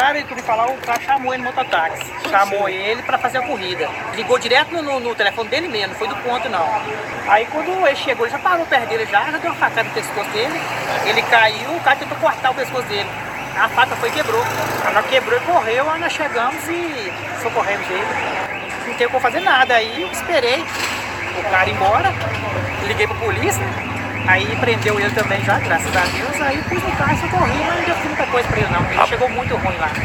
cara, ele me falar, o cara chamou ele no mototáxi. Chamou ele pra fazer a corrida. Ligou direto no, no, no telefone dele mesmo, não foi do ponto não. Aí quando ele chegou, ele já parou perto dele já, já deu uma facada no pescoço dele. Ele caiu, o cara tentou cortar o pescoço dele. A faca foi e quebrou. Ela quebrou e correu, aí nós chegamos e socorremos ele. Não tem como fazer nada. Aí eu esperei o cara ir embora, liguei pra polícia, aí prendeu ele também já, graças a Deus. Aí pus no carro e socorri, mas não deu muita coisa pra ele chegou muito ruim lá.